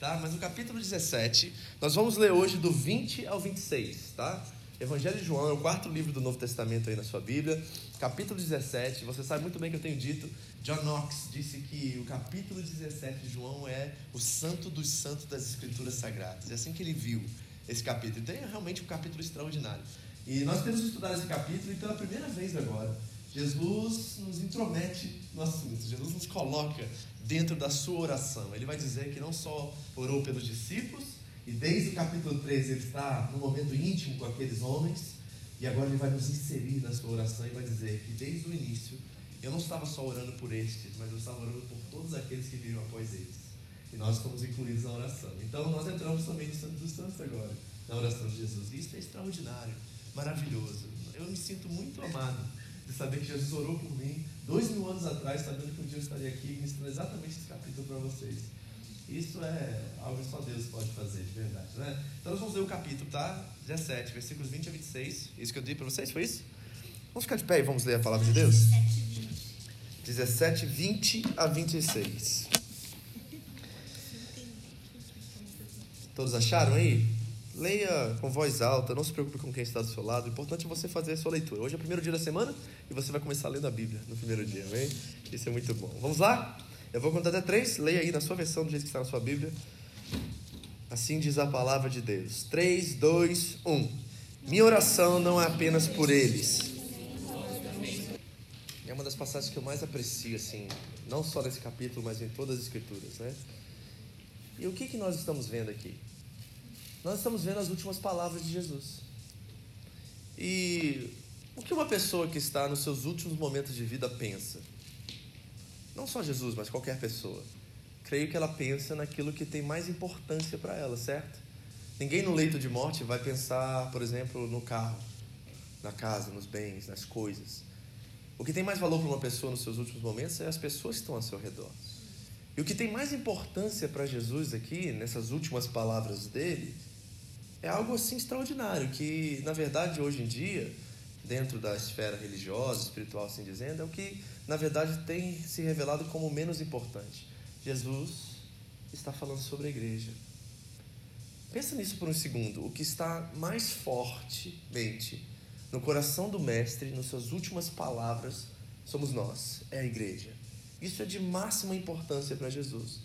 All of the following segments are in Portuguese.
Tá? Mas no capítulo 17, nós vamos ler hoje do 20 ao 26, tá? Evangelho de João é o quarto livro do Novo Testamento aí na sua Bíblia. Capítulo 17, você sabe muito bem que eu tenho dito, John Knox disse que o capítulo 17 de João é o santo dos santos das escrituras sagradas. É assim que ele viu esse capítulo. Então é realmente um capítulo extraordinário. E nós temos estudado esse capítulo e pela primeira vez agora, Jesus nos intromete no assunto. Jesus nos coloca dentro da sua oração. Ele vai dizer que não só orou pelos discípulos, e desde o capítulo 13 ele está no momento íntimo com aqueles homens, e agora ele vai nos inserir na sua oração e vai dizer que desde o início eu não estava só orando por estes, mas eu estava orando por todos aqueles que viram após eles. E nós estamos incluídos na oração. Então nós entramos também no Santo dos Santos agora, na oração de Jesus. Isso é extraordinário, maravilhoso. Eu me sinto muito amado de saber que Jesus orou por mim dois mil anos atrás, sabendo que um dia eu estaria aqui ministrando exatamente esse capítulo para vocês. Isso é algo que só Deus pode fazer, de verdade, né? Então nós vamos ler o capítulo, tá? 17, versículos 20 a 26. Isso que eu dei para vocês, foi isso? Vamos ficar de pé e vamos ler a palavra de Deus? 17, 20 a 26. Todos acharam aí? Leia com voz alta, não se preocupe com quem está do seu lado. O importante é você fazer a sua leitura. Hoje é o primeiro dia da semana e você vai começar lendo a Bíblia no primeiro dia, amém? Isso é muito bom. Vamos lá? Eu vou contar até três. Leia aí na sua versão, do jeito que está na sua Bíblia. Assim diz a palavra de Deus. 3, 2, 1. Minha oração não é apenas por eles. É uma das passagens que eu mais aprecio, assim, não só nesse capítulo, mas em todas as escrituras, né? E o que, que nós estamos vendo aqui? Nós estamos vendo as últimas palavras de Jesus. E o que uma pessoa que está nos seus últimos momentos de vida pensa? Não só Jesus, mas qualquer pessoa. Creio que ela pensa naquilo que tem mais importância para ela, certo? Ninguém no leito de morte vai pensar, por exemplo, no carro, na casa, nos bens, nas coisas. O que tem mais valor para uma pessoa nos seus últimos momentos é as pessoas que estão ao seu redor. E o que tem mais importância para Jesus aqui, nessas últimas palavras dele, é algo assim extraordinário, que na verdade hoje em dia, dentro da esfera religiosa, espiritual, assim dizendo, é o que na verdade tem se revelado como menos importante. Jesus está falando sobre a igreja. Pensa nisso por um segundo. O que está mais fortemente no coração do Mestre, nas suas últimas palavras, somos nós, é a igreja. Isso é de máxima importância para Jesus.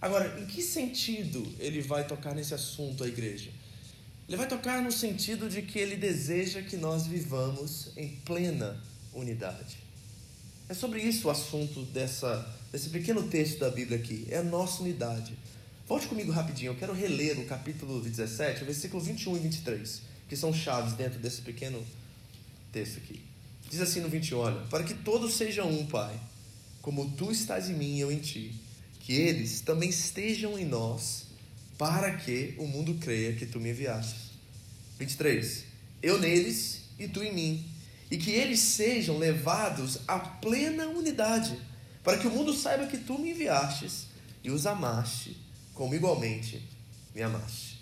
Agora, em que sentido ele vai tocar nesse assunto, a igreja? Ele vai tocar no sentido de que ele deseja que nós vivamos em plena unidade. É sobre isso o assunto dessa, desse pequeno texto da Bíblia aqui. É a nossa unidade. Volte comigo rapidinho, eu quero reler o capítulo 17, o versículo 21 e 23, que são chaves dentro desse pequeno texto aqui. Diz assim no 21, olha, para que todos sejam um, Pai, como tu estás em mim e eu em ti, que eles também estejam em nós, para que o mundo creia que tu me enviaste. 23. Eu neles e tu em mim, e que eles sejam levados à plena unidade, para que o mundo saiba que tu me enviastes e os amaste, como igualmente me amaste.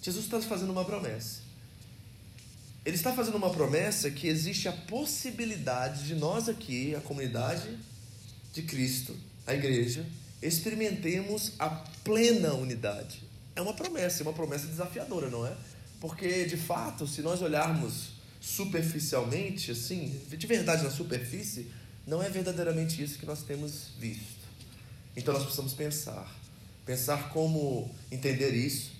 Jesus está fazendo uma promessa. Ele está fazendo uma promessa que existe a possibilidade de nós aqui, a comunidade de Cristo, a igreja, experimentemos a plena unidade. É uma promessa, é uma promessa desafiadora, não é? Porque, de fato, se nós olharmos superficialmente, assim, de verdade na superfície, não é verdadeiramente isso que nós temos visto. Então nós precisamos pensar, pensar como entender isso.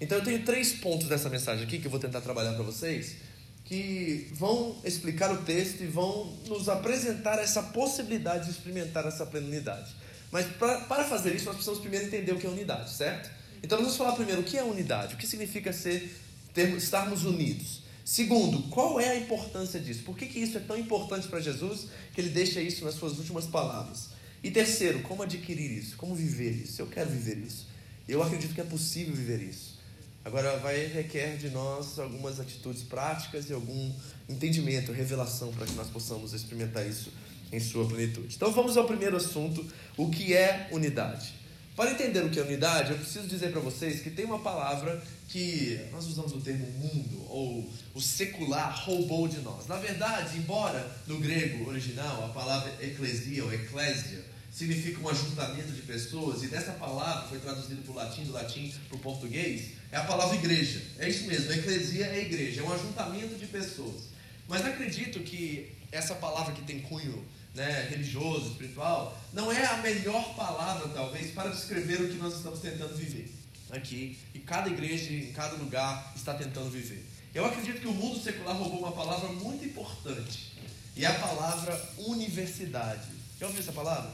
Então eu tenho três pontos dessa mensagem aqui que eu vou tentar trabalhar para vocês, que vão explicar o texto e vão nos apresentar essa possibilidade de experimentar essa plena unidade. Mas pra, para fazer isso, nós precisamos primeiro entender o que é unidade, certo? Então vamos falar primeiro o que é unidade, o que significa ser, ter, estarmos unidos. Segundo, qual é a importância disso? Por que, que isso é tão importante para Jesus que ele deixa isso nas suas últimas palavras? E terceiro, como adquirir isso? Como viver isso? Eu quero viver isso. Eu acredito que é possível viver isso. Agora vai requer de nós algumas atitudes práticas e algum entendimento, revelação para que nós possamos experimentar isso em sua plenitude. Então vamos ao primeiro assunto, o que é unidade. Para entender o que é unidade, eu preciso dizer para vocês que tem uma palavra que nós usamos o termo mundo ou o secular roubou de nós. Na verdade, embora no grego original a palavra eclesia ou eclésia significa um ajuntamento de pessoas e dessa palavra foi traduzido para o latim, do latim para o português, é a palavra igreja. É isso mesmo, eclesia é igreja, é um ajuntamento de pessoas. Mas acredito que essa palavra que tem cunho né, religioso, espiritual, não é a melhor palavra, talvez, para descrever o que nós estamos tentando viver aqui. E cada igreja, em cada lugar, está tentando viver. Eu acredito que o mundo secular roubou uma palavra muito importante. E é a palavra universidade. Já ouviu essa palavra?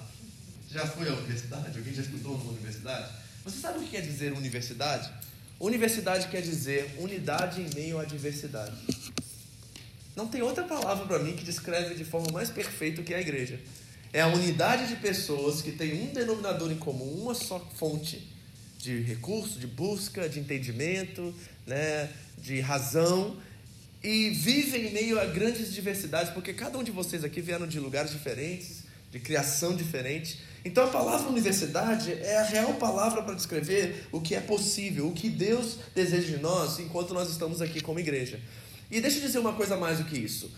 Já foi à universidade? Alguém já estudou numa universidade? Você sabe o que quer dizer universidade? Universidade quer dizer unidade em meio à diversidade. Não tem outra palavra para mim que descreve de forma mais perfeita o que é a igreja. É a unidade de pessoas que tem um denominador em comum, uma só fonte de recurso, de busca, de entendimento, né, de razão e vivem em meio a grandes diversidades, porque cada um de vocês aqui vieram de lugares diferentes, de criação diferente. Então a palavra universidade é a real palavra para descrever o que é possível, o que Deus deseja de nós enquanto nós estamos aqui como igreja. E deixa eu dizer uma coisa mais do que isso.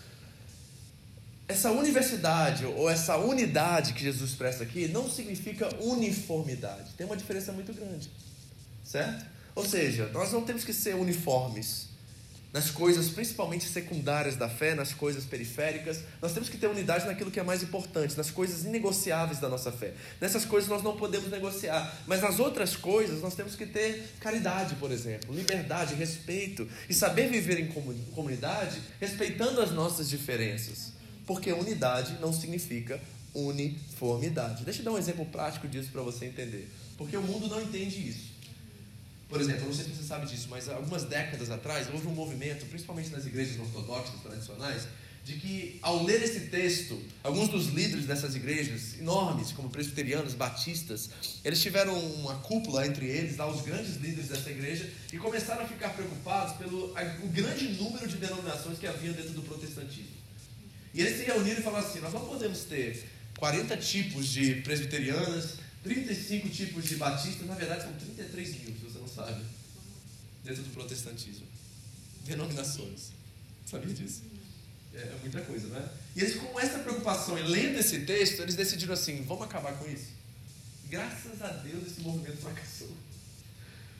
Essa universidade ou essa unidade que Jesus expressa aqui não significa uniformidade. Tem uma diferença muito grande. Certo? Ou seja, nós não temos que ser uniformes nas coisas principalmente secundárias da fé, nas coisas periféricas. Nós temos que ter unidade naquilo que é mais importante, nas coisas inegociáveis da nossa fé. Nessas coisas nós não podemos negociar, mas nas outras coisas nós temos que ter caridade, por exemplo, liberdade, respeito e saber viver em comunidade respeitando as nossas diferenças. Porque unidade não significa uniformidade. Deixa eu dar um exemplo prático disso para você entender. Porque o mundo não entende isso. Por exemplo, não sei se você sabe disso, mas algumas décadas atrás houve um movimento, principalmente nas igrejas ortodoxas tradicionais, de que ao ler esse texto, alguns dos líderes dessas igrejas enormes, como presbiterianos, batistas, eles tiveram uma cúpula entre eles, lá, os grandes líderes dessa igreja, e começaram a ficar preocupados pelo o grande número de denominações que havia dentro do protestantismo. E eles se reuniram e falaram assim: nós não podemos ter 40 tipos de presbiterianas, 35 tipos de batistas, na verdade são 33 mil sabe? Dentro do protestantismo. Denominações. Sabia disso? É, é muita coisa, né? E eles, com essa preocupação e lendo esse texto, eles decidiram assim: vamos acabar com isso. Graças a Deus esse movimento fracassou.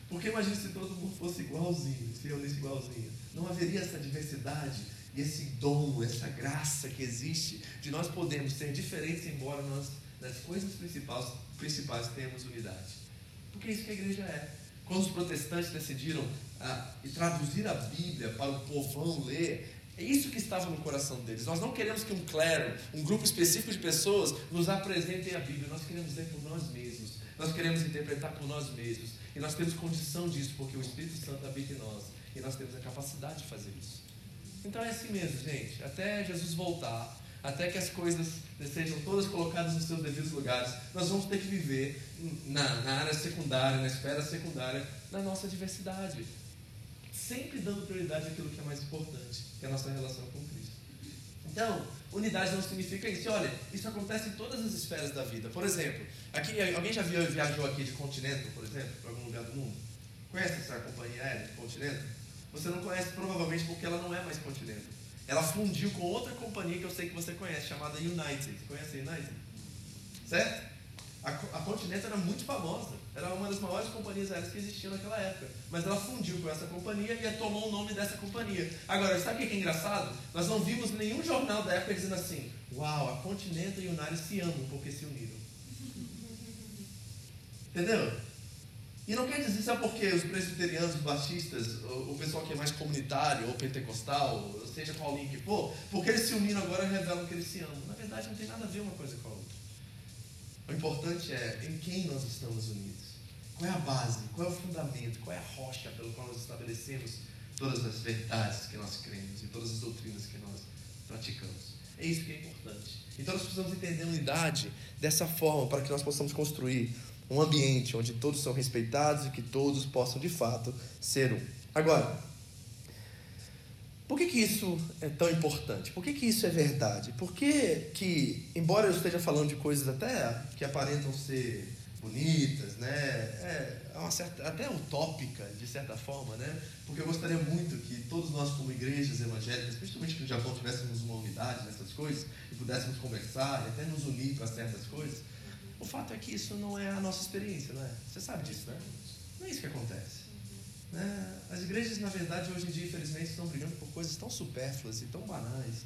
Porque imagine se todo mundo fosse igualzinho, se reunisse igualzinho. Não haveria essa diversidade e esse dom, essa graça que existe de nós podermos ser diferentes, embora nós, nas coisas principais, principais tenhamos unidade. Porque é isso que a igreja é. Quando os protestantes decidiram ah, traduzir a Bíblia para o povão ler, é isso que estava no coração deles. Nós não queremos que um clero, um grupo específico de pessoas, nos apresentem a Bíblia. Nós queremos ler por nós mesmos. Nós queremos interpretar por nós mesmos. E nós temos condição disso, porque o Espírito Santo habita em nós. E nós temos a capacidade de fazer isso. Então é assim mesmo, gente. Até Jesus voltar, até que as coisas sejam todas colocadas nos seus devidos lugares, nós vamos ter que viver na, na área secundária, na esfera secundária, na nossa diversidade. Sempre dando prioridade àquilo que é mais importante, que é a nossa relação com Cristo. Então, unidade não significa isso. olha, isso acontece em todas as esferas da vida. Por exemplo, aqui, alguém já viu, viajou aqui de continente, por exemplo, para algum lugar do mundo? Conhece essa companhia aérea, continente? Você não conhece provavelmente porque ela não é mais continente ela fundiu com outra companhia que eu sei que você conhece, chamada United. Conhece a United? Certo? A, a Continental era muito famosa. Era uma das maiores companhias aéreas que existiam naquela época. Mas ela fundiu com essa companhia e tomou o nome dessa companhia. Agora, sabe o que é engraçado? Nós não vimos nenhum jornal da época dizendo assim: Uau, a Continental e a United se amam porque se uniram. Entendeu? E não quer dizer isso é porque os presbiterianos, os batistas, o, o pessoal que é mais comunitário ou pentecostal, seja qual linha que for, porque eles se uniram agora revelam que eles se amam. Na verdade, não tem nada a ver uma coisa com a outra. O importante é em quem nós estamos unidos. Qual é a base, qual é o fundamento, qual é a rocha pelo qual nós estabelecemos todas as verdades que nós cremos e todas as doutrinas que nós praticamos. É isso que é importante. Então nós precisamos entender a unidade dessa forma para que nós possamos construir um ambiente onde todos são respeitados e que todos possam de fato ser um. Agora, por que, que isso é tão importante? Por que, que isso é verdade? Porque que, embora eu esteja falando de coisas até que aparentam ser bonitas, né? É, é certa, até utópica, de certa forma, né? Porque eu gostaria muito que todos nós, como igrejas evangélicas, principalmente que no Japão tivéssemos uma unidade nessas coisas e pudéssemos conversar e até nos unir para certas coisas. O fato é que isso não é a nossa experiência, não é? Você sabe disso, né? Não é isso que acontece. Né? As igrejas, na verdade, hoje em dia, infelizmente, estão brigando por coisas tão supérfluas e tão banais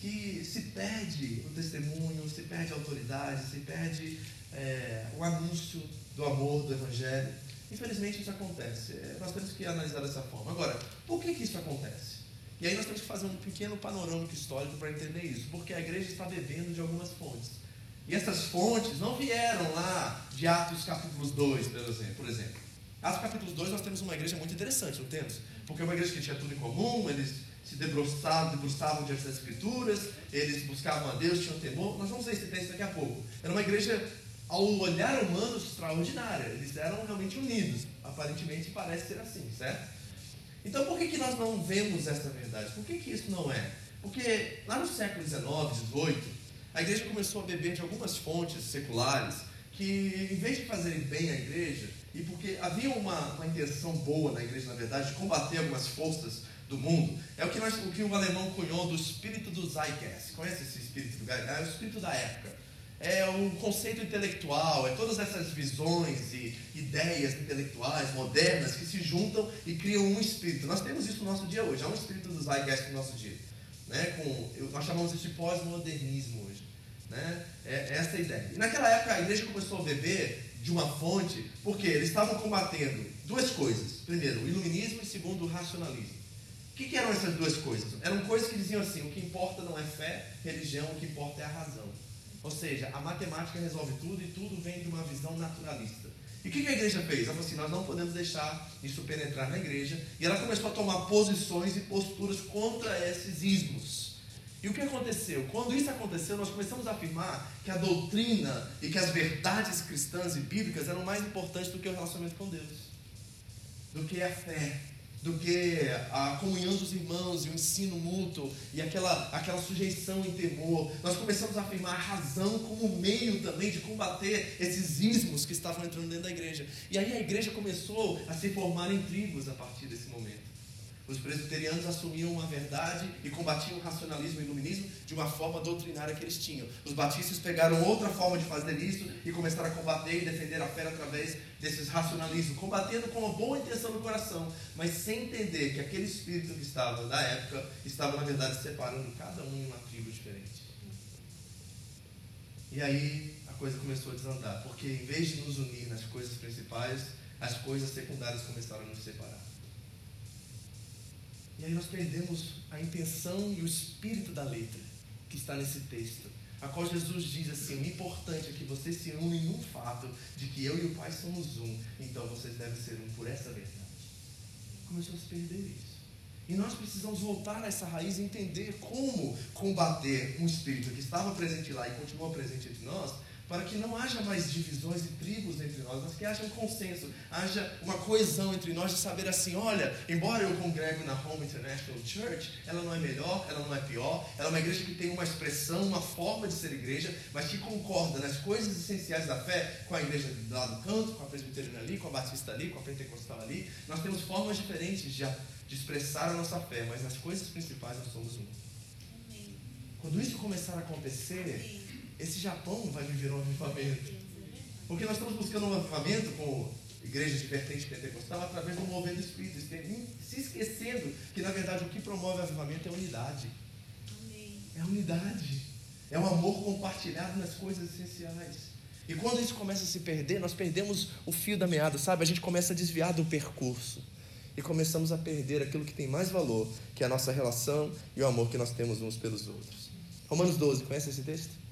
que se perde o testemunho, se perde a autoridade, se perde é, o anúncio do amor, do evangelho. Infelizmente isso acontece. É, nós temos que analisar dessa forma. Agora, por que, que isso acontece? E aí nós temos que fazer um pequeno panorâmico histórico para entender isso. Porque a igreja está bebendo de algumas fontes. E essas fontes não vieram lá de Atos capítulos 2, por exemplo. Atos capítulos 2 nós temos uma igreja muito interessante, não temos? Porque é uma igreja que tinha tudo em comum, eles se debruçavam, debruçavam diante das escrituras, eles buscavam a Deus, tinham temor. Nós vamos ver esse texto daqui a pouco. Era uma igreja ao olhar humano extraordinária. Eles eram realmente unidos. Aparentemente parece ser assim, certo? Então por que, que nós não vemos essa verdade? Por que, que isso não é? Porque lá no século XIX, XVIII, a igreja começou a beber de algumas fontes seculares que, em vez de fazerem bem à igreja, e porque havia uma, uma intenção boa na igreja, na verdade, de combater algumas forças do mundo, é o que, nós, o, que o alemão cunhou do espírito do Zeitgeist. Conhece esse espírito do Zeitgeist? É o espírito da época é um conceito intelectual, é todas essas visões e ideias intelectuais modernas que se juntam e criam um espírito. Nós temos isso no nosso dia hoje, há um espírito do Zeitgeist no nosso dia. Né? Com, nós chamamos isso de pós-modernismo. Né? É, é essa a ideia. E naquela época a igreja começou a beber de uma fonte, porque eles estavam combatendo duas coisas. Primeiro, o iluminismo e segundo, o racionalismo. O que, que eram essas duas coisas? Eram coisas que diziam assim: o que importa não é fé, religião, o que importa é a razão. Ou seja, a matemática resolve tudo e tudo vem de uma visão naturalista. E o que a igreja fez? Ela falou assim: nós não podemos deixar isso penetrar na igreja. E ela começou a tomar posições e posturas contra esses ismos. E o que aconteceu? Quando isso aconteceu, nós começamos a afirmar que a doutrina e que as verdades cristãs e bíblicas eram mais importantes do que o relacionamento com Deus, do que a fé, do que a comunhão dos irmãos e o ensino mútuo e aquela, aquela sujeição em temor. Nós começamos a afirmar a razão como meio também de combater esses ismos que estavam entrando dentro da igreja. E aí a igreja começou a se formar em tribos a partir desse momento. Os presbiterianos assumiam uma verdade e combatiam o racionalismo e o iluminismo de uma forma doutrinária que eles tinham. Os batistas pegaram outra forma de fazer isso e começaram a combater e defender a fé através desses racionalismos, combatendo com uma boa intenção no coração, mas sem entender que aquele espírito que estava da época estava, na verdade, separando cada um em uma tribo diferente. E aí a coisa começou a desandar, porque em vez de nos unir nas coisas principais, as coisas secundárias começaram a nos separar. E aí nós perdemos a intenção e o espírito da letra que está nesse texto, a qual Jesus diz assim: o importante é que vocês se unem num fato de que eu e o Pai somos um, então vocês devem ser um por essa verdade. Começou a se perder isso. E nós precisamos voltar a essa raiz e entender como combater um espírito que estava presente lá e continua presente entre nós, para que não haja mais divisões e tribos entre nós, mas que haja um consenso, haja uma coesão entre nós de saber assim, olha, embora eu congrego na Home International Church, ela não é melhor, ela não é pior, ela é uma igreja que tem uma expressão, uma forma de ser igreja, mas que concorda nas coisas essenciais da fé com a igreja lá do canto, com a presbiteriana ali, com a batista ali, com a pentecostal ali. Nós temos formas diferentes de, de expressar a nossa fé, mas nas coisas principais nós somos um. Quando isso começar a acontecer, esse Japão vai viver um avivamento. Porque nós estamos buscando um avivamento com igrejas de vertente pentecostal através do mover do Espírito, se esquecendo que na verdade o que promove o avivamento é a unidade. É unidade. É o amor compartilhado nas coisas essenciais. E quando isso começa a se perder, nós perdemos o fio da meada, sabe? A gente começa a desviar do percurso. E começamos a perder aquilo que tem mais valor, que é a nossa relação e o amor que nós temos uns pelos outros. Romanos 12, conhece esse texto?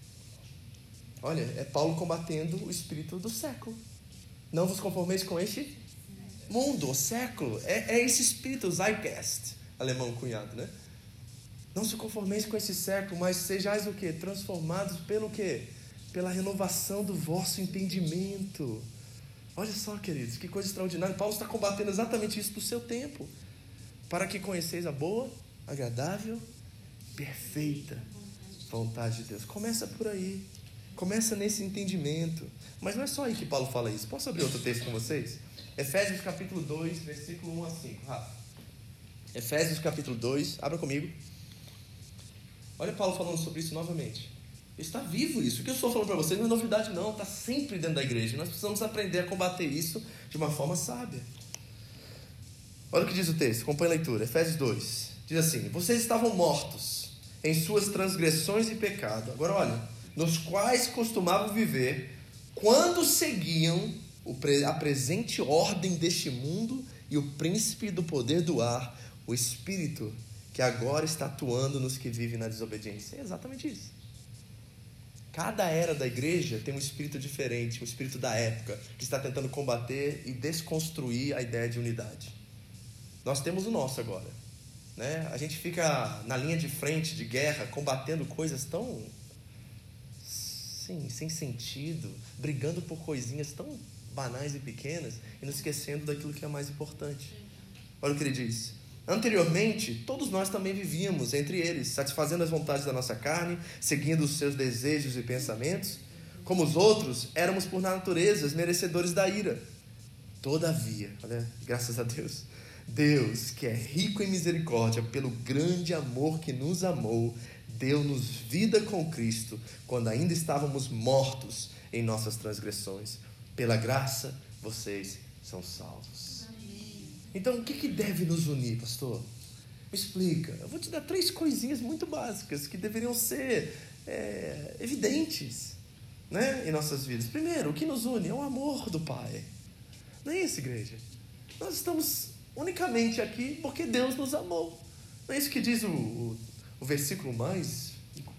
Olha, é Paulo combatendo o espírito do século. Não vos conformeis com este mundo, o século. É, é esse espírito, Zeitgeist, alemão cunhado, né? Não se conformeis com esse século, mas sejais o que? Transformados pelo que? Pela renovação do vosso entendimento. Olha só, queridos, que coisa extraordinária. Paulo está combatendo exatamente isso do seu tempo. Para que conheceis a boa, agradável, perfeita vontade de Deus. Começa por aí. Começa nesse entendimento. Mas não é só aí que Paulo fala isso. Posso abrir outro texto com vocês? Efésios capítulo 2, versículo 1 a 5. Rafa. Efésios capítulo 2, abra comigo. Olha Paulo falando sobre isso novamente. Está vivo isso. O que eu estou falando para vocês não é novidade, não. Está sempre dentro da igreja. Nós precisamos aprender a combater isso de uma forma sábia. Olha o que diz o texto. Acompanhe a leitura. Efésios 2. Diz assim: Vocês estavam mortos em suas transgressões e pecado. Agora olha. Nos quais costumavam viver quando seguiam a presente ordem deste mundo e o príncipe do poder do ar, o espírito que agora está atuando nos que vivem na desobediência. É exatamente isso. Cada era da igreja tem um espírito diferente, um espírito da época, que está tentando combater e desconstruir a ideia de unidade. Nós temos o nosso agora. Né? A gente fica na linha de frente de guerra, combatendo coisas tão sim, sem sentido, brigando por coisinhas tão banais e pequenas e nos esquecendo daquilo que é mais importante. Olha o que ele diz. Anteriormente, todos nós também vivíamos entre eles, satisfazendo as vontades da nossa carne, seguindo os seus desejos e pensamentos. Como os outros, éramos por natureza merecedores da ira. Todavia, olha, graças a Deus, Deus, que é rico em misericórdia, pelo grande amor que nos amou, deu-nos vida com Cristo, quando ainda estávamos mortos em nossas transgressões. Pela graça, vocês são salvos. Então, o que, que deve nos unir, pastor? Me explica. Eu vou te dar três coisinhas muito básicas que deveriam ser é, evidentes né, em nossas vidas. Primeiro, o que nos une é o amor do Pai. Não é isso, igreja? Nós estamos unicamente aqui porque Deus nos amou. Não é isso que diz o, o, o versículo mais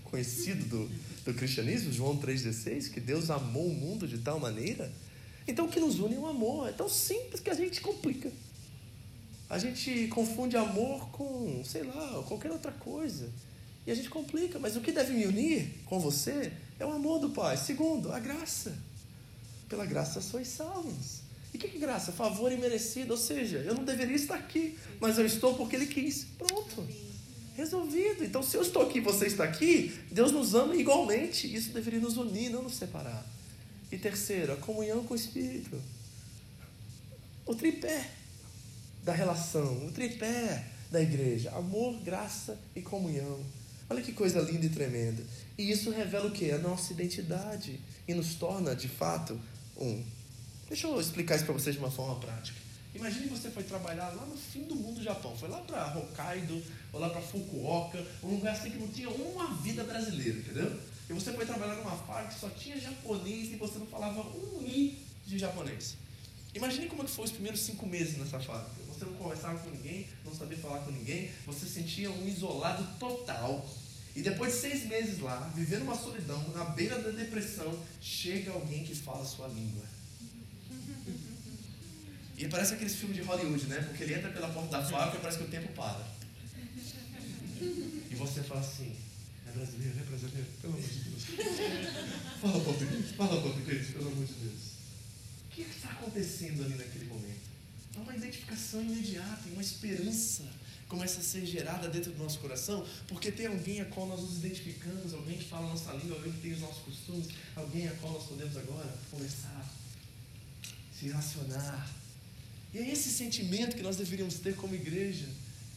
conhecido do, do cristianismo, João 3,16, que Deus amou o mundo de tal maneira. Então o que nos une é o amor. É tão simples que a gente complica. A gente confunde amor com, sei lá, qualquer outra coisa. E a gente complica, mas o que deve me unir com você é o amor do Pai. Segundo, a graça. Pela graça sois salvos. E que, que graça? Favor imerecido. Ou seja, eu não deveria estar aqui, mas eu estou porque Ele quis. Pronto. Resolvido. Então, se eu estou aqui e você está aqui, Deus nos ama igualmente. Isso deveria nos unir, não nos separar. E terceiro, a comunhão com o Espírito. O tripé da relação, o tripé da igreja: amor, graça e comunhão. Olha que coisa linda e tremenda. E isso revela o que? A nossa identidade e nos torna, de fato, um. Deixa eu explicar isso para vocês de uma forma prática. Imagine você foi trabalhar lá no fim do mundo do Japão. Foi lá para Hokkaido, ou lá para Fukuoka, um lugar assim que não tinha uma vida brasileira, entendeu? E você foi trabalhar numa fábrica que só tinha japonês e você não falava um i de japonês. Imagine como é que foi os primeiros cinco meses nessa fábrica você não conversava com ninguém, não sabia falar com ninguém, você sentia um isolado total. E depois de seis meses lá, vivendo uma solidão, na beira da depressão, chega alguém que fala a sua língua. E parece aqueles filmes de Hollywood, né? Porque ele entra pela porta da fábrica e parece que o tempo para. E você fala assim, é brasileiro, é brasileiro, pelo amor de Deus. Fala português, fala português, pelo amor de Deus. O que está acontecendo ali naquele momento? Há uma identificação imediata, uma esperança começa a ser gerada dentro do nosso coração, porque tem alguém a qual nós nos identificamos, alguém que fala a nossa língua, alguém que tem os nossos costumes, alguém a qual nós podemos agora começar a se relacionar. E é esse sentimento que nós deveríamos ter como igreja,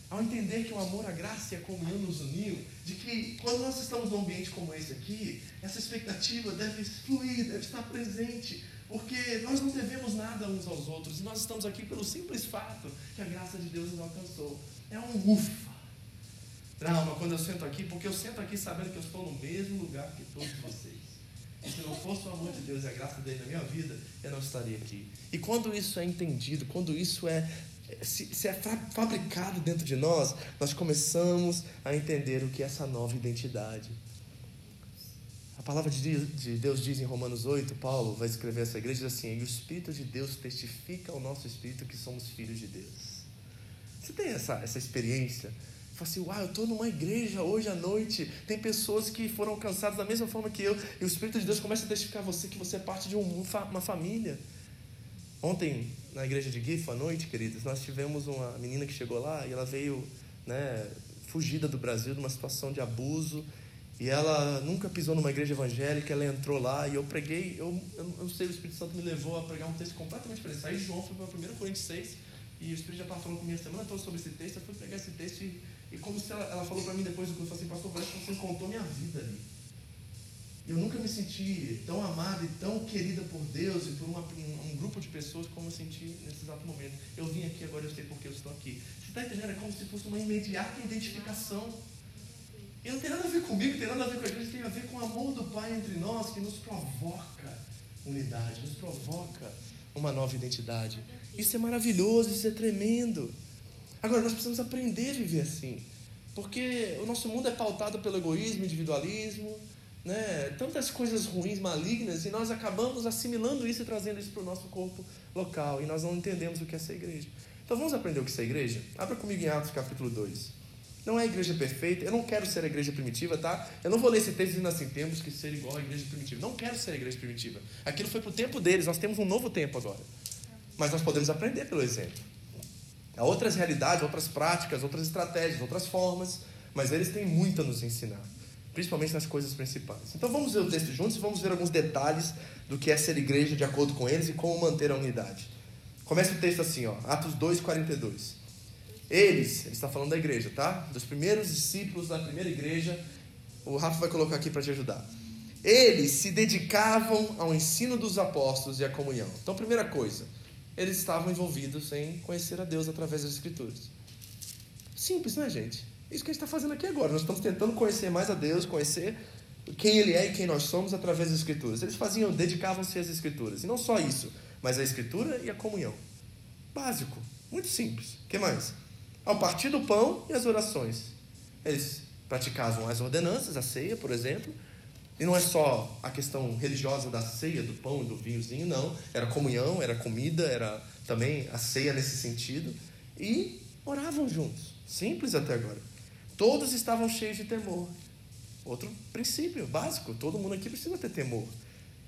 ao entender que o amor, a graça e a comunhão nos uniu, de que quando nós estamos num ambiente como esse aqui, essa expectativa deve fluir, deve estar presente, porque nós não devemos nada uns aos outros. E nós estamos aqui pelo simples fato que a graça de Deus nos alcançou. É um ufa. Drama quando eu sento aqui, porque eu sento aqui sabendo que eu estou no mesmo lugar que todos vocês. Se não fosse o amor de Deus e a graça dele na minha vida, eu não estaria aqui. E quando isso é entendido, quando isso é se, se é fabricado dentro de nós, nós começamos a entender o que é essa nova identidade palavra de Deus diz em Romanos 8, Paulo vai escrever essa igreja diz assim: e o Espírito de Deus testifica ao nosso espírito que somos filhos de Deus. Você tem essa, essa experiência Fala assim, uau, eu estou numa igreja hoje à noite. Tem pessoas que foram alcançadas da mesma forma que eu. E o Espírito de Deus começa a testificar você que você é parte de um, uma família. Ontem, na igreja de Gifo, à noite, queridos, nós tivemos uma menina que chegou lá e ela veio né, fugida do Brasil de uma situação de abuso. E ela nunca pisou numa igreja evangélica, ela entrou lá e eu preguei, eu, eu não sei, o Espírito Santo me levou a pregar um texto completamente diferente. De João, fui para 1 Coríntios 6, e o Espírito já estava falando comigo a semana toda sobre esse texto, eu fui pregar esse texto e e como se ela, ela falou para mim depois do curso, assim, pastor, parece que você contou minha vida ali. Eu nunca me senti tão amada e tão querida por Deus e por uma, um grupo de pessoas como eu senti nesse exato momento. Eu vim aqui, agora eu sei porque eu estou aqui. Você está entendendo? É como se fosse uma imediata identificação. E não tem nada a ver comigo, tem nada a ver com a igreja, tem a ver com o amor do Pai entre nós que nos provoca unidade, nos provoca uma nova identidade. Isso é maravilhoso, isso é tremendo. Agora, nós precisamos aprender a viver assim. Porque o nosso mundo é pautado pelo egoísmo, individualismo, né? tantas coisas ruins, malignas, e nós acabamos assimilando isso e trazendo isso para o nosso corpo local. E nós não entendemos o que é ser igreja. Então vamos aprender o que é ser igreja? Abra comigo em Atos capítulo 2. Não é a igreja perfeita, eu não quero ser a igreja primitiva, tá? Eu não vou ler esse texto dizendo assim, temos que ser igual à igreja primitiva. Não quero ser a igreja primitiva. Aquilo foi para o tempo deles, nós temos um novo tempo agora. Mas nós podemos aprender pelo exemplo. Há outras realidades, outras práticas, outras estratégias, outras formas, mas eles têm muito a nos ensinar, principalmente nas coisas principais. Então vamos ver o texto juntos e vamos ver alguns detalhes do que é ser igreja de acordo com eles e como manter a unidade. Começa o texto assim, ó, Atos 2, 42. Eles, ele está falando da igreja, tá? Dos primeiros discípulos da primeira igreja, o Rafa vai colocar aqui para te ajudar. Eles se dedicavam ao ensino dos apóstolos e à comunhão. Então, primeira coisa, eles estavam envolvidos em conhecer a Deus através das Escrituras. Simples, né, gente? Isso que a gente está fazendo aqui agora. Nós estamos tentando conhecer mais a Deus, conhecer quem Ele é e quem nós somos através das Escrituras. Eles faziam, dedicavam-se às Escrituras. E não só isso, mas a Escritura e a comunhão. Básico, muito simples. O que mais? Ao partir do pão e as orações. Eles praticavam as ordenanças, a ceia, por exemplo, e não é só a questão religiosa da ceia, do pão e do vinhozinho, não. Era comunhão, era comida, era também a ceia nesse sentido. E oravam juntos. Simples até agora. Todos estavam cheios de temor. Outro princípio básico: todo mundo aqui precisa ter temor.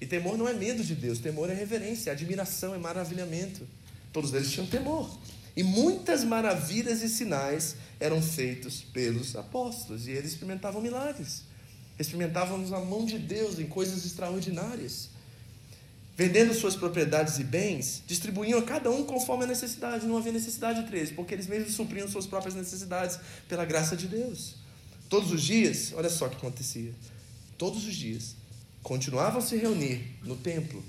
E temor não é medo de Deus, temor é reverência, admiração, é maravilhamento. Todos eles tinham temor. E muitas maravilhas e sinais eram feitos pelos apóstolos, e eles experimentavam milagres experimentavam a mão de Deus em coisas extraordinárias. Vendendo suas propriedades e bens, distribuíam a cada um conforme a necessidade. Não havia necessidade de três, porque eles mesmos supriam suas próprias necessidades pela graça de Deus. Todos os dias, olha só o que acontecia. Todos os dias, continuavam a se reunir no templo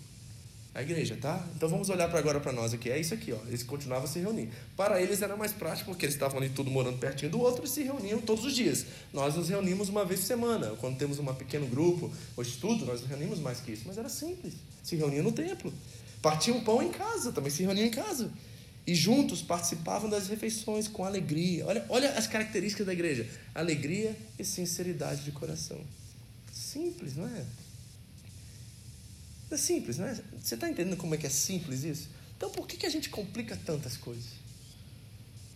a igreja, tá? Então vamos olhar para agora para nós aqui. É isso aqui, ó. Eles continuavam a se reunir. Para eles era mais prático porque eles estavam ali tudo morando pertinho do outro e se reuniam todos os dias. Nós nos reunimos uma vez por semana. Quando temos um pequeno grupo ou estudo, nós nos reunimos mais que isso. Mas era simples. Se reuniam no templo. Partiam pão em casa, também se reuniam em casa. E juntos participavam das refeições com alegria. Olha, olha as características da igreja: alegria e sinceridade de coração. Simples, não é? É simples, né? Você está entendendo como é que é simples isso? Então por que, que a gente complica tantas coisas?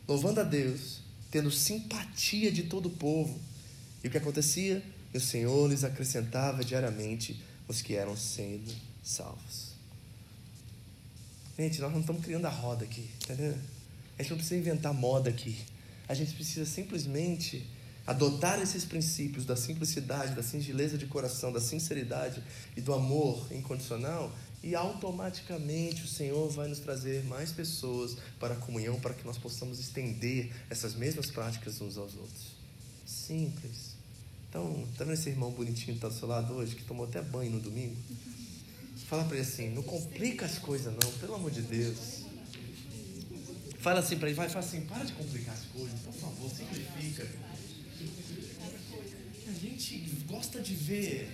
Louvando a Deus, tendo simpatia de todo o povo. E o que acontecia? O Senhor lhes acrescentava diariamente os que eram sendo salvos. Gente, nós não estamos criando a roda aqui, tá entendendo? A gente não precisa inventar moda aqui. A gente precisa simplesmente adotar esses princípios da simplicidade, da singeleza de coração, da sinceridade e do amor incondicional, e automaticamente o Senhor vai nos trazer mais pessoas para a comunhão, para que nós possamos estender essas mesmas práticas uns aos outros. Simples. Então, tá vendo esse irmão bonitinho que está do seu lado hoje, que tomou até banho no domingo? Fala para ele assim: não complica as coisas, não, pelo amor de Deus. Fala assim para ele, vai, fala assim: para de complicar as coisas, por favor, simplifica gosta de ver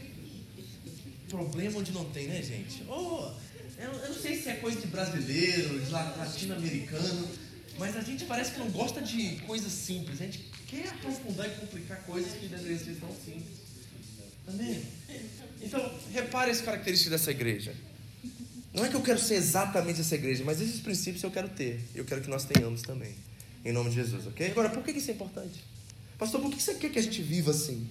problema onde não tem, né, gente? Oh, eu, eu não sei se é coisa de brasileiro, de latino-americano, mas a gente parece que não gosta de coisas simples. A gente quer aprofundar e complicar coisas que deveriam ser tão simples. Amém? Então, repare as características dessa igreja. Não é que eu quero ser exatamente essa igreja, mas esses princípios eu quero ter. Eu quero que nós tenhamos também. Em nome de Jesus, ok? Agora, por que isso é importante? Pastor, por que você quer que a gente viva assim?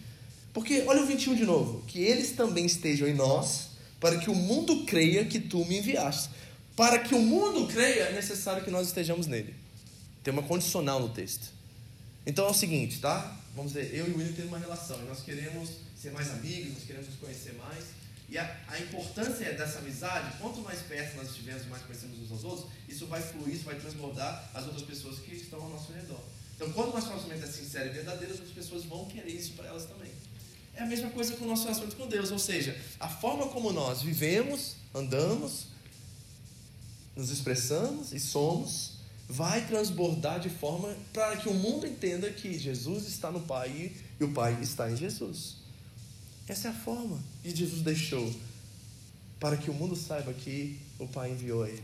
Porque, olha o 21 de novo. Que eles também estejam em nós, para que o mundo creia que tu me enviaste. Para que o mundo creia, é necessário que nós estejamos nele. Tem uma condicional no texto. Então é o seguinte, tá? Vamos dizer, eu e o William temos uma relação e nós queremos ser mais amigos, nós queremos nos conhecer mais. E a, a, importância dessa amizade, quanto mais perto nós estivermos, mais conhecemos uns aos outros, isso vai fluir, isso vai transbordar as outras pessoas que estão ao nosso redor. Então, quanto mais relacionamento é sincero e verdadeiro, as outras pessoas vão querer isso para elas também. É a mesma coisa com o nosso relacionamento com Deus, ou seja, a forma como nós vivemos, andamos, nos expressamos e somos, vai transbordar de forma para que o mundo entenda que Jesus está no Pai e o Pai está em Jesus. Essa é a forma que Jesus deixou para que o mundo saiba que o Pai enviou ele.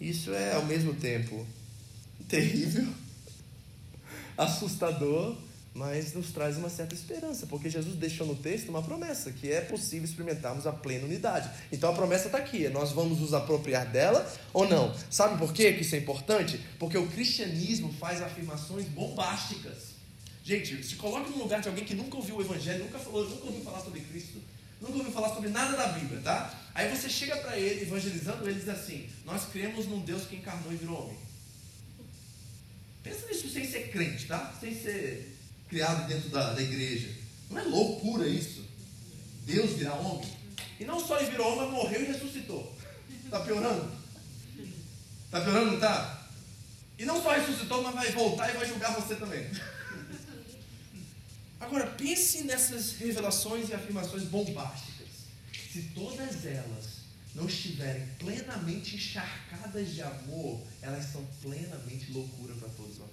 Isso é ao mesmo tempo terrível, assustador, mas nos traz uma certa esperança, porque Jesus deixou no texto uma promessa, que é possível experimentarmos a plena unidade. Então a promessa está aqui, nós vamos nos apropriar dela ou não. Sabe por quê que isso é importante? Porque o cristianismo faz afirmações bombásticas. Gente, se coloque no lugar de alguém que nunca ouviu o Evangelho, nunca, falou, nunca ouviu falar sobre Cristo, nunca ouviu falar sobre nada da Bíblia, tá? Aí você chega para ele, evangelizando ele, diz assim: Nós cremos num Deus que encarnou e virou homem. Pensa nisso sem ser crente, tá? Sem ser criado dentro da, da igreja. Não é loucura isso? Deus virar homem? E não só ele virou homem, morreu e ressuscitou. Está piorando? Está piorando, não está? E não só ressuscitou, mas vai voltar e vai julgar você também. Agora, pense nessas revelações e afirmações bombásticas. Se todas elas não estiverem plenamente encharcadas de amor, elas são plenamente loucura para todos redor.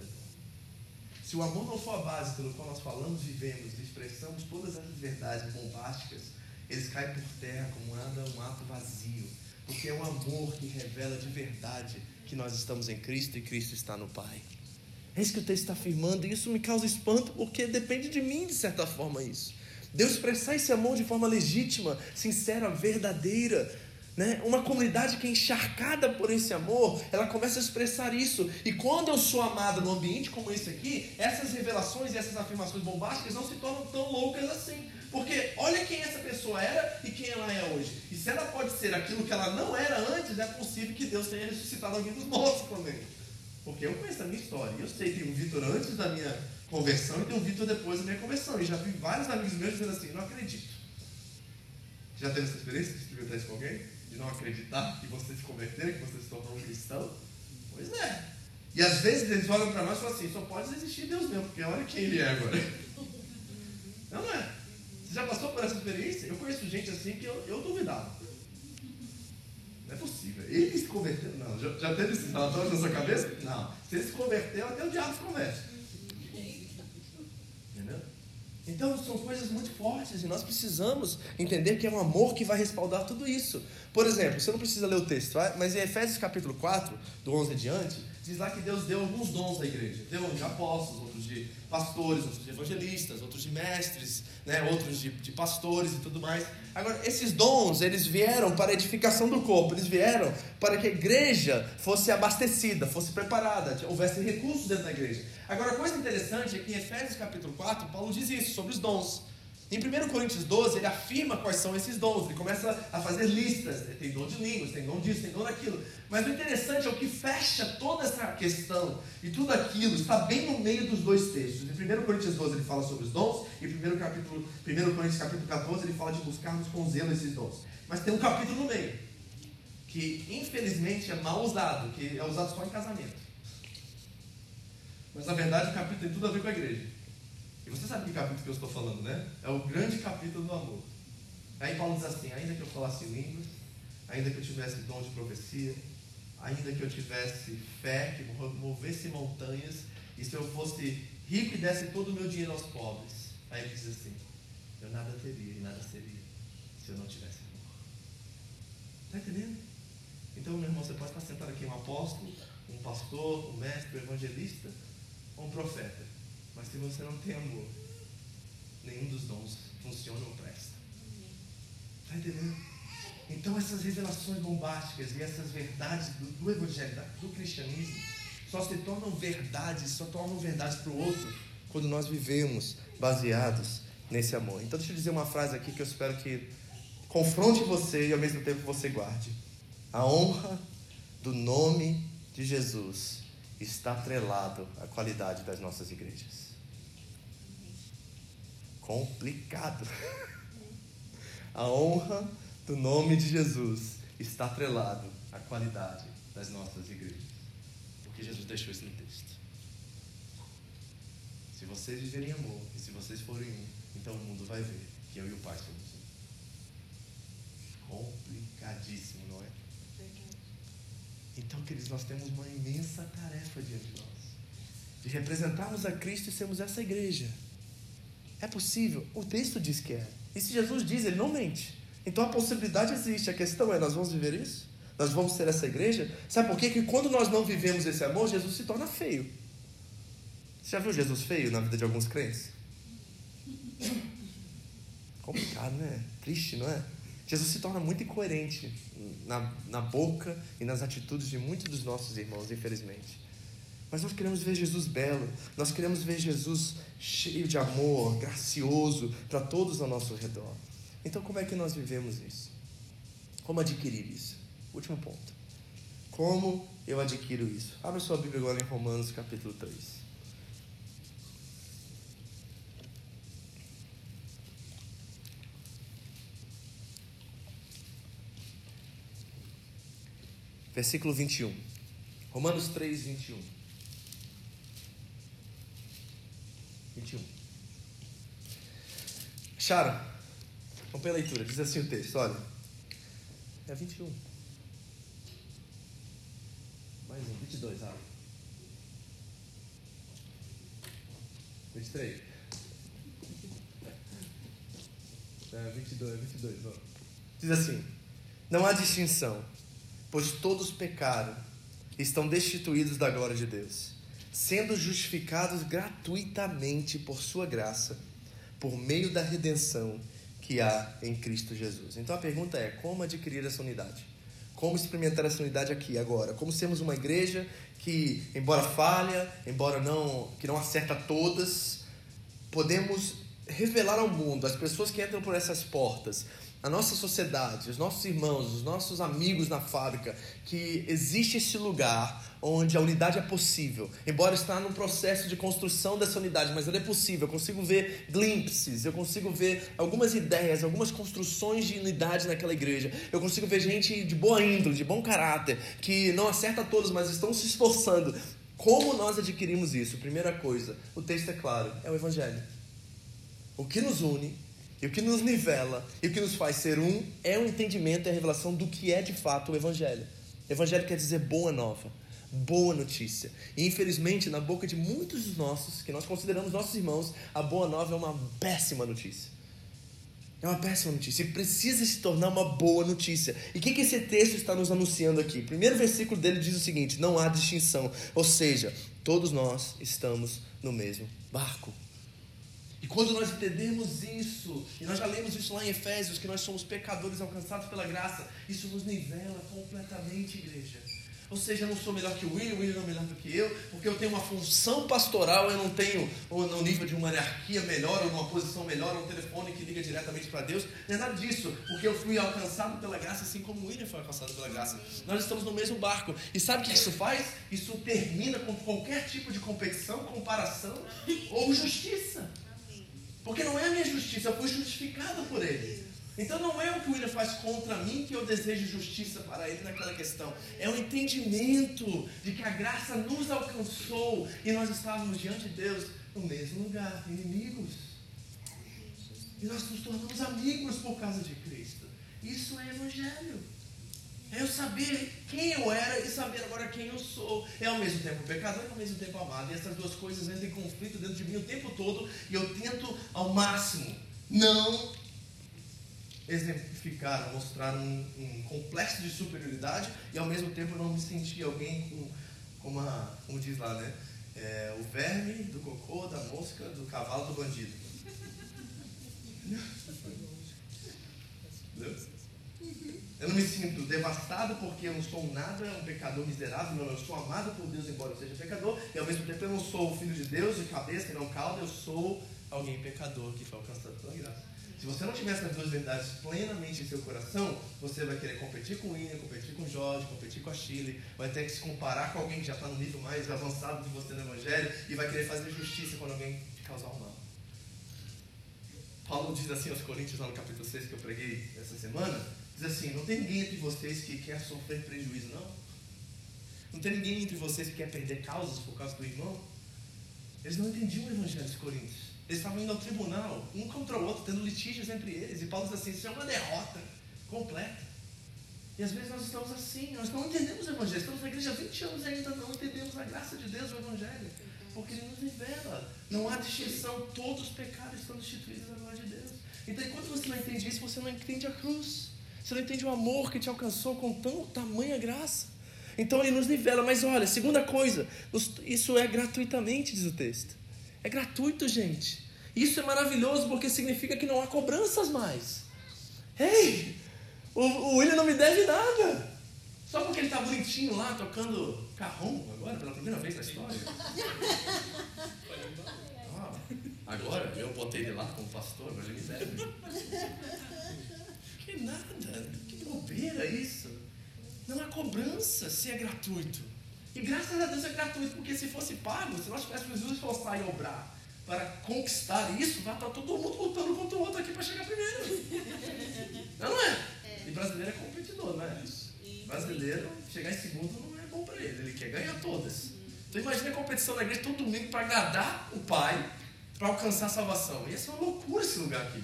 Se o amor não for a base pelo qual nós falamos, vivemos e expressamos todas essas verdades bombásticas, eles caem por terra como nada um ato vazio. Porque é o amor que revela de verdade que nós estamos em Cristo e Cristo está no Pai. É isso que o texto está afirmando, e isso me causa espanto, porque depende de mim, de certa forma, isso. Deus expressar esse amor de forma legítima, sincera, verdadeira. Né? Uma comunidade que é encharcada por esse amor, ela começa a expressar isso. E quando eu sou amado num ambiente como esse aqui, essas revelações e essas afirmações bombásticas não se tornam tão loucas assim. Porque olha quem essa pessoa era e quem ela é hoje. E se ela pode ser aquilo que ela não era antes, é possível que Deus tenha ressuscitado alguém dos mortos também. Porque eu conheço a minha história. Eu sei que tem um Vitor antes da minha conversão e tem um Vitor depois da minha conversão. E já vi vários amigos meus dizendo assim: não acredito. Já teve essa experiência de experimentar isso com alguém? De não acreditar que você se converteu, que você se tornou um cristão? Pois é. E às vezes eles olham para nós e falam assim: só pode existir Deus mesmo, porque olha quem ele é agora. Não, não é? Você já passou por essa experiência? Eu conheço gente assim que eu, eu duvidava. Não é possível. Ele se converteu? Não. Já, já teve esses relatórios na sua cabeça? Não. Se ele se converteu, até o diabo se converte. Entendeu? Então são coisas muito fortes e nós precisamos entender que é um amor que vai respaldar tudo isso. Por exemplo, você não precisa ler o texto, mas em Efésios capítulo 4, do 11 adiante, diz lá que Deus deu alguns dons à igreja. Deu de apóstolos, outros de pastores, outros de evangelistas, outros de mestres, né, outros de, de pastores e tudo mais. Agora, esses dons, eles vieram para a edificação do corpo, eles vieram para que a igreja fosse abastecida, fosse preparada, houvesse recursos dentro da igreja. Agora, a coisa interessante é que em Efésios capítulo 4, Paulo diz isso, sobre os dons. Em 1 Coríntios 12, ele afirma quais são esses dons, ele começa a fazer listas. Tem dom de línguas, tem dom disso, tem dom daquilo. Mas o interessante é o que fecha toda essa questão e tudo aquilo está bem no meio dos dois textos. Em 1 Coríntios 12 ele fala sobre os dons, e em 1, capítulo, 1 Coríntios capítulo 14 ele fala de buscarmos com zelo esses dons. Mas tem um capítulo no meio, que infelizmente é mal usado, que é usado só em casamento. Mas na verdade o capítulo tem tudo a ver com a igreja. E você sabe que capítulo que eu estou falando, né? É o grande capítulo do amor. Aí Paulo diz assim: ainda que eu falasse línguas, ainda que eu tivesse dom de profecia, ainda que eu tivesse fé que movesse montanhas, e se eu fosse rico e desse todo o meu dinheiro aos pobres, aí ele diz assim: eu nada teria e nada seria se eu não tivesse amor. Está entendendo? Então, meu irmão, você pode estar sentado aqui um apóstolo, um pastor, um mestre, um evangelista, ou um profeta. Mas se você não tem amor, nenhum dos dons funciona ou presta. Está entendendo? Então essas revelações bombásticas e essas verdades do, do evangelho, do cristianismo, só se tornam verdades, só tornam verdades para o outro quando nós vivemos baseados nesse amor. Então, deixa eu dizer uma frase aqui que eu espero que confronte você e ao mesmo tempo você guarde. A honra do nome de Jesus está atrelado à qualidade das nossas igrejas. Complicado. A honra do nome de Jesus está atrelado à qualidade das nossas igrejas. Porque Jesus deixou isso no texto. Se vocês viverem amor e se vocês forem um, então o mundo vai ver que eu e o Pai somos um. Complicadíssimo, não é? Então, queridos, nós temos uma imensa tarefa diante de nós de representarmos a Cristo e sermos essa igreja. É possível? O texto diz que é. E se Jesus diz, ele não mente. Então a possibilidade existe. A questão é: nós vamos viver isso? Nós vamos ser essa igreja? Sabe por quê? Que quando nós não vivemos esse amor, Jesus se torna feio. Você já viu Jesus feio na vida de alguns crentes? Complicado, né? Triste, não é? Jesus se torna muito incoerente na, na boca e nas atitudes de muitos dos nossos irmãos, infelizmente. Mas nós queremos ver Jesus belo, nós queremos ver Jesus cheio de amor, gracioso para todos ao nosso redor. Então, como é que nós vivemos isso? Como adquirir isso? Último ponto. Como eu adquiro isso? Abra sua Bíblia agora em Romanos capítulo 3. Versículo 21. Romanos 3, 21. 21. Acharam? Vamos pela leitura. Diz assim o texto, olha. É 21. Mais um, 22, abre. 23. É, 22, 22, ó. Diz assim: Não há distinção, pois todos pecaram e estão destituídos da glória de Deus, sendo justificados gratuitamente por Sua graça, por meio da redenção que há em Cristo Jesus. Então a pergunta é: como adquirir essa unidade? Como experimentar essa unidade aqui, agora? Como sermos uma igreja que, embora falha, embora não, que não acerta todas, podemos revelar ao mundo, as pessoas que entram por essas portas, a nossa sociedade, os nossos irmãos, os nossos amigos na fábrica, que existe esse lugar onde a unidade é possível. Embora está num processo de construção dessa unidade, mas ela é possível. Eu consigo ver glimpses, eu consigo ver algumas ideias, algumas construções de unidade naquela igreja. Eu consigo ver gente de boa índole, de bom caráter, que não acerta todos, mas estão se esforçando. Como nós adquirimos isso? Primeira coisa, o texto é claro, é o evangelho. O que nos une e o que nos nivela e o que nos faz ser um é o entendimento e a revelação do que é de fato o Evangelho. Evangelho quer dizer boa nova, boa notícia. E infelizmente, na boca de muitos dos nossos, que nós consideramos nossos irmãos, a boa nova é uma péssima notícia. É uma péssima notícia e precisa se tornar uma boa notícia. E o que, que esse texto está nos anunciando aqui? O primeiro versículo dele diz o seguinte: não há distinção. Ou seja, todos nós estamos no mesmo barco. E quando nós entendemos isso, e nós já lemos isso lá em Efésios, que nós somos pecadores alcançados pela graça, isso nos nivela completamente, igreja. Ou seja, eu não sou melhor que o William, o William não é melhor do que eu, porque eu tenho uma função pastoral, eu não tenho no nível de uma hierarquia melhor, ou numa posição melhor, ou um telefone que liga diretamente para Deus. Não é nada disso, porque eu fui alcançado pela graça, assim como o William foi alcançado pela graça. Nós estamos no mesmo barco. E sabe o que isso faz? Isso termina com qualquer tipo de competição, comparação ou justiça. Porque não é a minha justiça, eu fui justificado por ele. Então não é o que o William faz contra mim que eu desejo justiça para ele naquela questão. É o entendimento de que a graça nos alcançou e nós estávamos diante de Deus no mesmo lugar, inimigos. E nós nos tornamos amigos por causa de Cristo. Isso é evangelho. É eu saber quem eu era e saber agora quem eu sou. É ao mesmo tempo pecador e ao mesmo tempo amado. E essas duas coisas entram em conflito dentro de mim o tempo todo. E eu tento ao máximo não exemplificar, mostrar um, um, complexo de superioridade e ao mesmo tempo não me sentir alguém com, com uma, como diz lá, né? É, o verme do cocô, da mosca, do cavalo, do bandido. Entendeu? Eu não me sinto devastado porque eu não sou nada, um pecador miserável, não, eu sou amado por Deus, embora eu seja pecador, e ao mesmo tempo eu não sou o filho de Deus, de cabeça e não cauda, eu sou alguém pecador que foi alcançado pela graça. Se você não tiver essas duas verdades plenamente em seu coração, você vai querer competir com o William, competir com o Jorge, competir com a Chile, vai ter que se comparar com alguém que já está no nível mais avançado de você no Evangelho e vai querer fazer justiça quando alguém te causar o mal. Paulo diz assim aos Coríntios, lá no capítulo 6 que eu preguei essa semana, diz assim, não tem ninguém entre vocês que quer sofrer prejuízo, não? Não tem ninguém entre vocês que quer perder causas por causa do irmão? Eles não entendiam o Evangelho dos Coríntios. Eles estavam indo ao tribunal, um contra o outro, tendo litígios entre eles. E Paulo diz assim: isso é uma derrota completa. E às vezes nós estamos assim, nós não entendemos o Evangelho. Estamos na igreja há 20 anos e ainda não entendemos a graça de Deus, o Evangelho. Porque ele nos revela. Não há distinção, todos os pecados estão destituídos da glória de Deus. Então, enquanto você não entende isso, você não entende a cruz. Você não entende o amor que te alcançou com tão tamanha graça. Então ele nos nivela. Mas olha, segunda coisa, isso é gratuitamente, diz o texto. É gratuito, gente. Isso é maravilhoso porque significa que não há cobranças mais. Ei, o, o William não me deve nada. Só porque ele está bonitinho lá tocando carrom agora, pela primeira vez na história. Ah, agora eu botei ele lá como pastor, mas ele me deve. Que nada, que bobeira isso. Não há cobrança se é gratuito. E graças a Deus é gratuito, porque se fosse pago, se nós tivéssemos nos esforçar e obrar para conquistar isso, vai estar todo mundo lutando contra o outro aqui para chegar primeiro. Não, não é? E brasileiro é competidor, não é? Brasileiro, chegar em segundo não é bom para ele, ele quer ganhar todas. Então imagina a competição na igreja todo domingo para agradar o pai, para alcançar a salvação. E essa é uma loucura esse lugar aqui.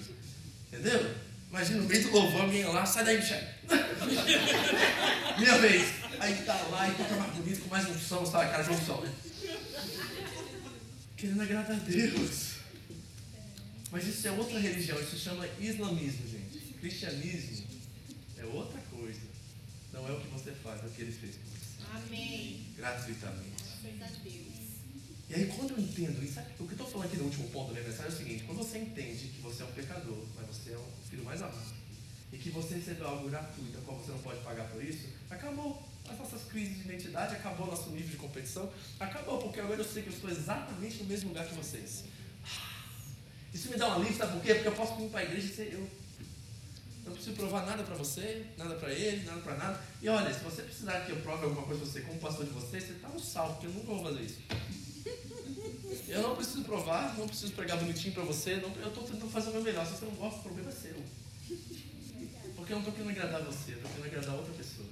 Entendeu? Imagina no meio do louvor, alguém lá, sai daí, Michel. Minha vez. Aí tá lá e toca mais bonito, com mais unção, sabe? Cara de unção, né? Querendo agradar a Deus. Mas isso é outra religião, isso se chama islamismo, gente. Cristianismo é outra coisa. Não é o que você faz, é o que ele fez por você. Amém. Gratuitamente. Deus. E aí quando eu entendo isso, o que eu estou falando aqui no último ponto da minha mensagem é o seguinte, quando você entende que você é um pecador, mas você é um filho mais amado, e que você recebeu algo gratuito, a qual você não pode pagar por isso, acabou as nossas crises de identidade, acabou o nosso nível de competição, acabou, porque agora eu sei que eu estou exatamente no mesmo lugar que vocês. Isso me dá uma alívio, sabe por quê? Porque eu posso vir para a igreja e ser eu. Não preciso provar nada para você, nada para ele, nada para nada. E olha, se você precisar que eu prove alguma coisa para você como pastor de você, você está no salvo, porque eu nunca vou fazer isso. Eu não preciso provar, não preciso pregar bonitinho para você, não, eu estou tentando fazer o meu melhor. Se você não gosta, o problema é seu. Porque eu não estou querendo agradar você, eu estou querendo agradar outra pessoa.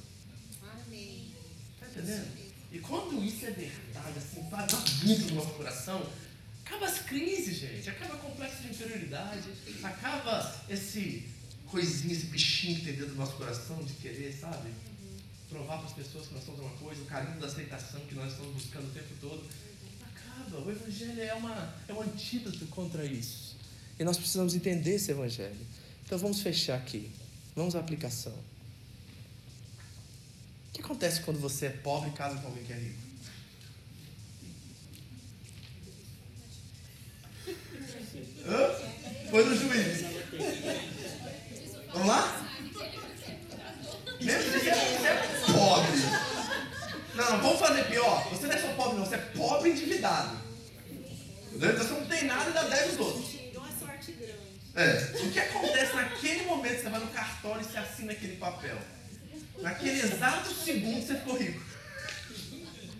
Amém. Está entendendo? E quando isso é verdade, assim, faz muito no nosso coração, acaba as crises, gente, acaba o complexo de inferioridade, acaba esse coisinha, esse bichinho que tem dentro do nosso coração de querer, sabe? Provar para as pessoas que nós somos uma coisa, o carinho da aceitação que nós estamos buscando o tempo todo. Acaba. O Evangelho é, uma, é um antídoto contra isso. E nós precisamos entender esse Evangelho. Então vamos fechar aqui. Vamos à aplicação. O que acontece quando você é pobre e casa com alguém que é rico? Hã? Foi no juiz. Vamos lá? Mesmo que é pobre. Não, não, vamos fazer pior. Você não é só pobre, não. Você é pobre endividado. Entendeu? Então você não tem nada e ainda deve os outros. É. O que acontece naquele momento que você vai no cartório e você assina aquele papel? Naquele exato segundo você ficou rico.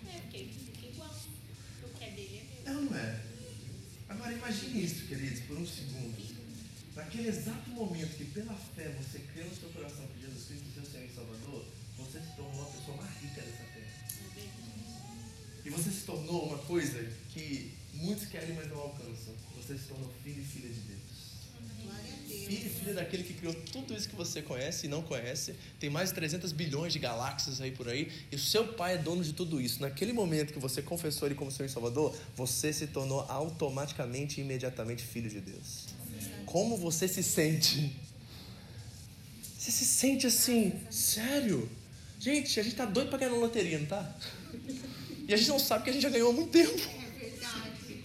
É, é dele é ou não é? Agora imagine isso, queridos, por um segundo. Naquele exato momento que pela fé você crê no seu coração que Jesus Cristo é seu Senhor e Salvador, você se tornou a pessoa mais rica dessa terra. E você se tornou uma coisa que muitos querem, mas não alcançam. Você se tornou filho e filha de Deus. Filho e filha daquele que criou tudo isso que você conhece e não conhece. Tem mais de 300 bilhões de galáxias aí por aí. E o seu pai é dono de tudo isso. Naquele momento que você confessou ele como Senhor e Salvador, você se tornou automaticamente e imediatamente filho de Deus. Como você se sente? Você se sente assim, sério? Gente, a gente tá doido pra ganhar na loteria, não tá? E a gente não sabe que a gente já ganhou há muito tempo. É verdade.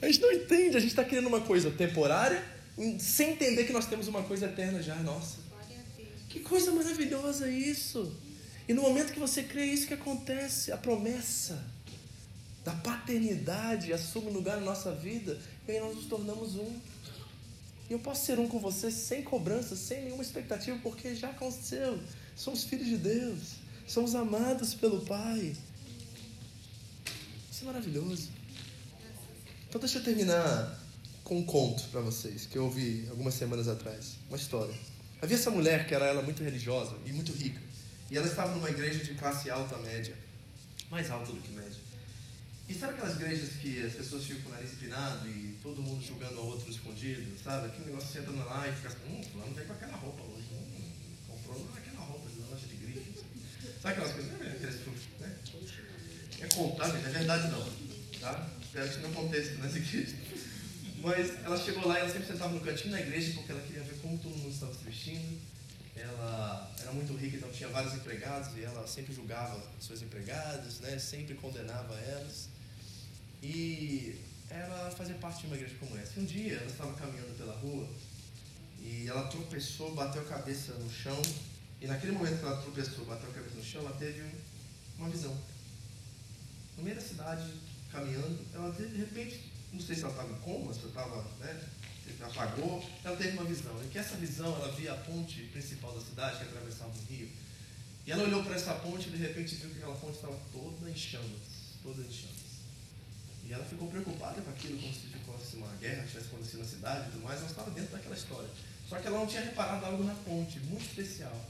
A gente não entende, a gente está querendo uma coisa temporária, sem entender que nós temos uma coisa eterna já, nossa. Que coisa maravilhosa isso! E no momento que você crê, é isso que acontece, a promessa da paternidade assume lugar na nossa vida e aí nós nos tornamos um. E eu posso ser um com você sem cobrança, sem nenhuma expectativa, porque já aconteceu. Somos filhos de Deus, somos amados pelo Pai. Isso é maravilhoso. Então deixa eu terminar com um conto para vocês que eu ouvi algumas semanas atrás, uma história. Havia essa mulher que era ela muito religiosa e muito rica. E ela estava numa igreja de classe alta média, mais alta do que média. E sabe aquelas igrejas que as pessoas ficam com o nariz empinado e todo mundo julgando o outro escondido, sabe? Aquele negócio você entra lá e fica assim, hum, fulano veio com aquela roupa hoje, hum, comprou aquela roupa de loja de grife. Sabe aquelas coisas? É não é verdade não, tá? Espero que não aconteça nessa igreja. Mas ela chegou lá e ela sempre sentava no cantinho da igreja porque ela queria ver como todo mundo estava se vestindo ela era muito rica, então tinha vários empregados e ela sempre julgava suas empregadas, né? sempre condenava elas. E ela fazia parte de uma igreja como essa. E um dia ela estava caminhando pela rua e ela tropeçou, bateu a cabeça no chão. E naquele momento que ela tropeçou, bateu a cabeça no chão, ela teve uma visão. No meio da cidade, caminhando, ela de repente, não sei se ela estava em coma, se estava né, apagou, ela teve uma visão. E que essa visão, ela via a ponte principal da cidade, que atravessava o rio. E ela olhou para essa ponte e de repente viu que aquela ponte estava toda em chamas. Toda em chamas. E ela ficou preocupada com aquilo, como se fosse uma guerra que tivesse acontecido na cidade e tudo mais. Ela estava dentro daquela história. Só que ela não tinha reparado algo na ponte, muito especial.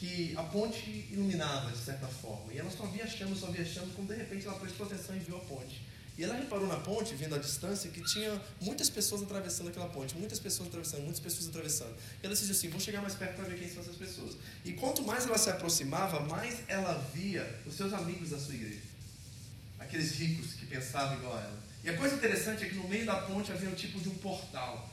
Que a ponte iluminava, de certa forma. E ela só via chamas, só via chamas, quando de repente ela prestou atenção e viu a ponte. E ela reparou na ponte, vendo a distância, que tinha muitas pessoas atravessando aquela ponte, muitas pessoas atravessando, muitas pessoas atravessando. E ela disse assim: vou chegar mais perto para ver quem são essas pessoas. E quanto mais ela se aproximava, mais ela via os seus amigos da sua igreja. Aqueles ricos que pensavam igual a ela. E a coisa interessante é que no meio da ponte havia um tipo de um portal.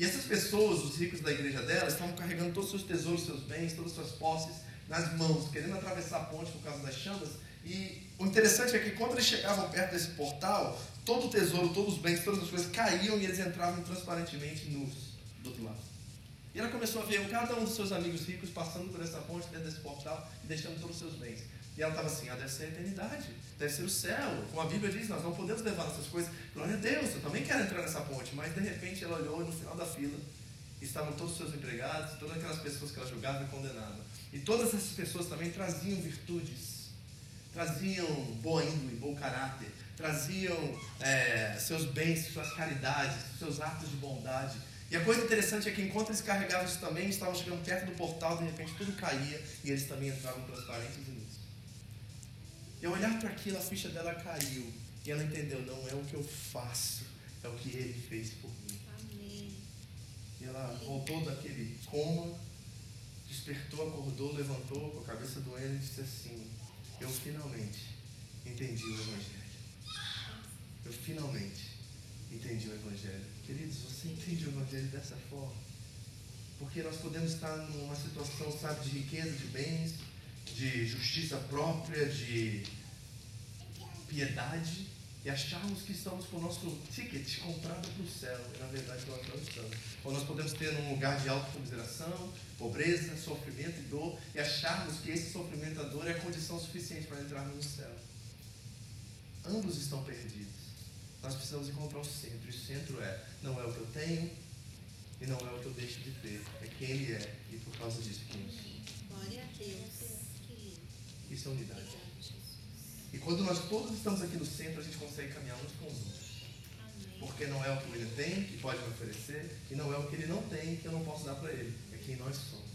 E essas pessoas, os ricos da igreja dela, estavam carregando todos os seus tesouros, seus bens, todas as suas posses nas mãos, querendo atravessar a ponte por causa das chamas. E o interessante é que quando eles chegavam perto desse portal, todo o tesouro, todos os bens, todas as coisas caíam e eles entravam transparentemente nus do outro lado. E ela começou a ver cada um dos seus amigos ricos passando por essa ponte dentro desse portal e deixando todos os seus bens. E ela estava assim, ah, deve ser a eternidade, deve ser o céu. Como a Bíblia diz, nós não podemos levar essas coisas. Glória a Deus, eu também quero entrar nessa ponte. Mas de repente ela olhou e no final da fila estavam todos os seus empregados, todas aquelas pessoas que ela julgava e condenava. E todas essas pessoas também traziam virtudes traziam boa índole, bom caráter, traziam é, seus bens, suas caridades, seus atos de bondade. E a coisa interessante é que enquanto eles carregavam isso também, estavam chegando perto do portal, de repente tudo caía e eles também entravam transparentes e. E ao olhar para aquilo, a ficha dela caiu. E ela entendeu, não é o que eu faço, é o que ele fez por mim. Amém. E ela voltou daquele coma, despertou, acordou, levantou com a cabeça doendo e disse assim, eu finalmente entendi o Evangelho. Eu finalmente entendi o Evangelho. Queridos, você entende o Evangelho dessa forma? Porque nós podemos estar numa situação, sabe, de riqueza, de bens, de justiça própria, de piedade, e acharmos que estamos com o nosso ticket comprado para o céu. E na verdade nós não estamos. Ou nós podemos ter um lugar de autocomiseração, pobreza, sofrimento e dor, e acharmos que esse sofrimento e a dor é a condição suficiente para entrarmos no céu. Ambos estão perdidos. Nós precisamos encontrar o centro. E o centro é, não é o que eu tenho e não é o que eu deixo de ter. É quem Ele é. E por causa disso, quem eu sou. Glória a Deus. Isso é unidade. E quando nós todos estamos aqui no centro, a gente consegue caminhar uns com os outros. Porque não é o que ele tem que pode me oferecer, e não é o que ele não tem que eu não posso dar para ele. É quem nós somos.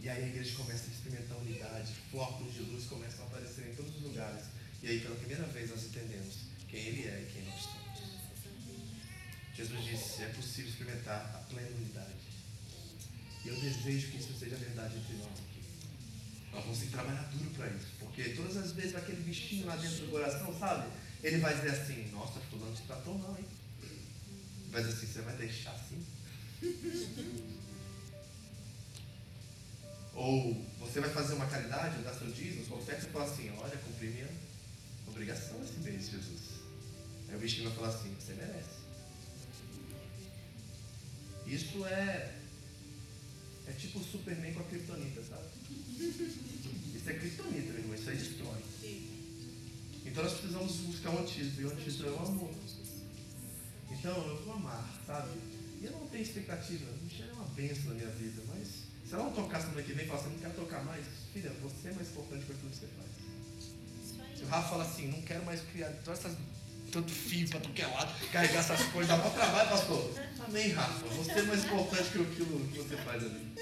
E aí a igreja começa a experimentar unidade, flocos de luz começam a aparecer em todos os lugares. E aí pela primeira vez nós entendemos quem ele é e quem nós somos. Jesus disse: é possível experimentar a plena unidade. E eu desejo que isso seja verdade entre nós. Nós vamos ter que trabalhar duro para isso. Porque todas as vezes aquele bichinho lá dentro do coração, sabe? Ele vai dizer assim, nossa, fulano te tratou mal, hein? Vai assim, você vai deixar assim? Ou você vai fazer uma caridade, dar seu dízimo, oferta, e falar assim, olha, cumpri minha obrigação esse mês, Jesus. Aí o bichinho vai falar assim, você merece. Isso é É tipo o Superman com a Kryptonita, sabe? Isso é Kryptonita, meu irmão, isso aí destrói. Então nós precisamos buscar um antídoto, e o antídoto é o amor. Então eu vou amar, sabe? E eu não tenho expectativa, Michelle é uma benção na minha vida, mas se ela não tocar semana que vem e falar assim, não quero tocar mais, filha, você é mais importante que aquilo que você faz. Se o Rafa fala assim, não quero mais criar todas essas, tanto fio para tu que é lado, carregar essas coisas, dá mau trabalho, pastor. Amém, Rafa. Você é mais importante que aquilo que você faz ali.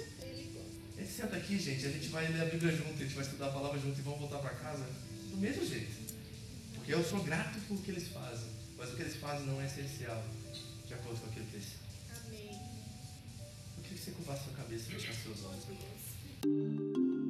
Gente senta aqui, gente, a gente vai ler a Bíblia junto, a gente vai estudar a palavra junto e vamos voltar para casa do mesmo jeito. Porque eu sou grato por o que eles fazem, mas o que eles fazem não é essencial de acordo com aquilo que eles são. Amém. Eu queria que você curvasse sua cabeça e fechasse seus olhos.